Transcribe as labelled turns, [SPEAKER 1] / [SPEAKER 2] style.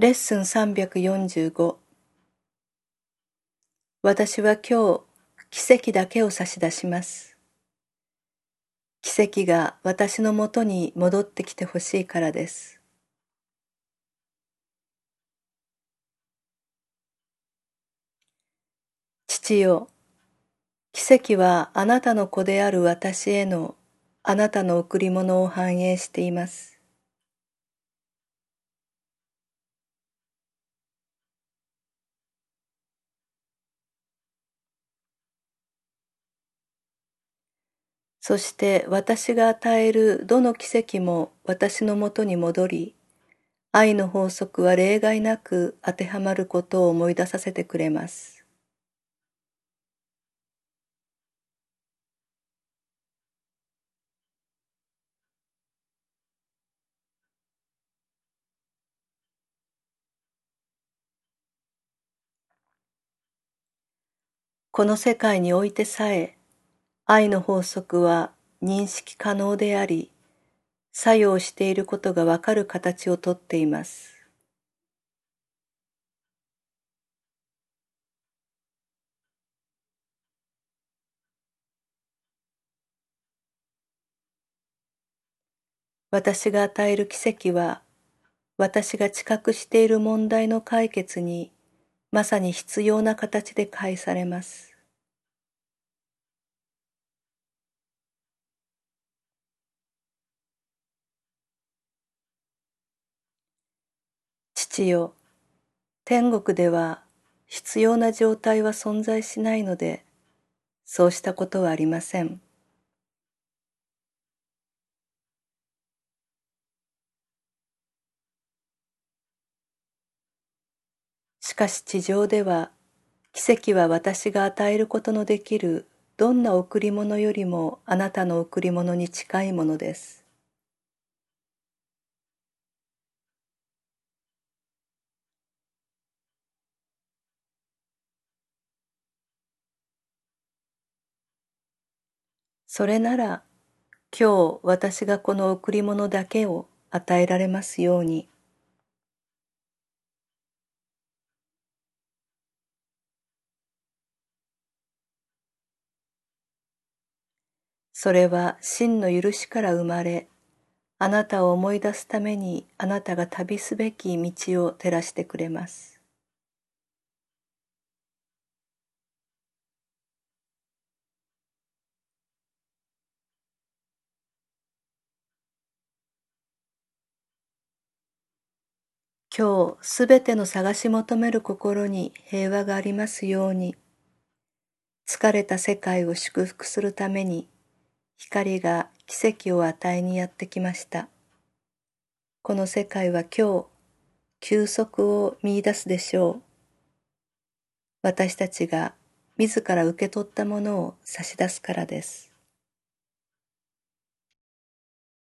[SPEAKER 1] レッスン345私は今日奇跡だけを差し出します。奇跡が私のもとに戻ってきてほしいからです。父よ、奇跡はあなたの子である私へのあなたの贈り物を反映しています。そして私が与えるどの奇跡も私のもとに戻り、愛の法則は例外なく当てはまることを思い出させてくれます。この世界においてさえ愛の法則は認識可能であり、作用していることがわかる形をとっています。私が与える奇跡は、私が知覚している問題の解決にまさに必要な形で返されます。父よ、天国では必要な状態は存在しないので、そうしたことはありません。しかし地上では、奇跡は私が与えることのできるどんな贈り物よりもあなたの贈り物に近いものです。それなら今日私がこの贈り物だけを与えられますように。それは真の許しから生まれ、あなたを思い出すためにあなたが旅すべき道を照らしてくれます。今日すべての探し求める心に平和がありますように。疲れた世界を祝福するために光が奇跡を与えにやってきました。この世界は今日休息を見出すでしょう。私たちが自ら受け取ったものを差し出すからです。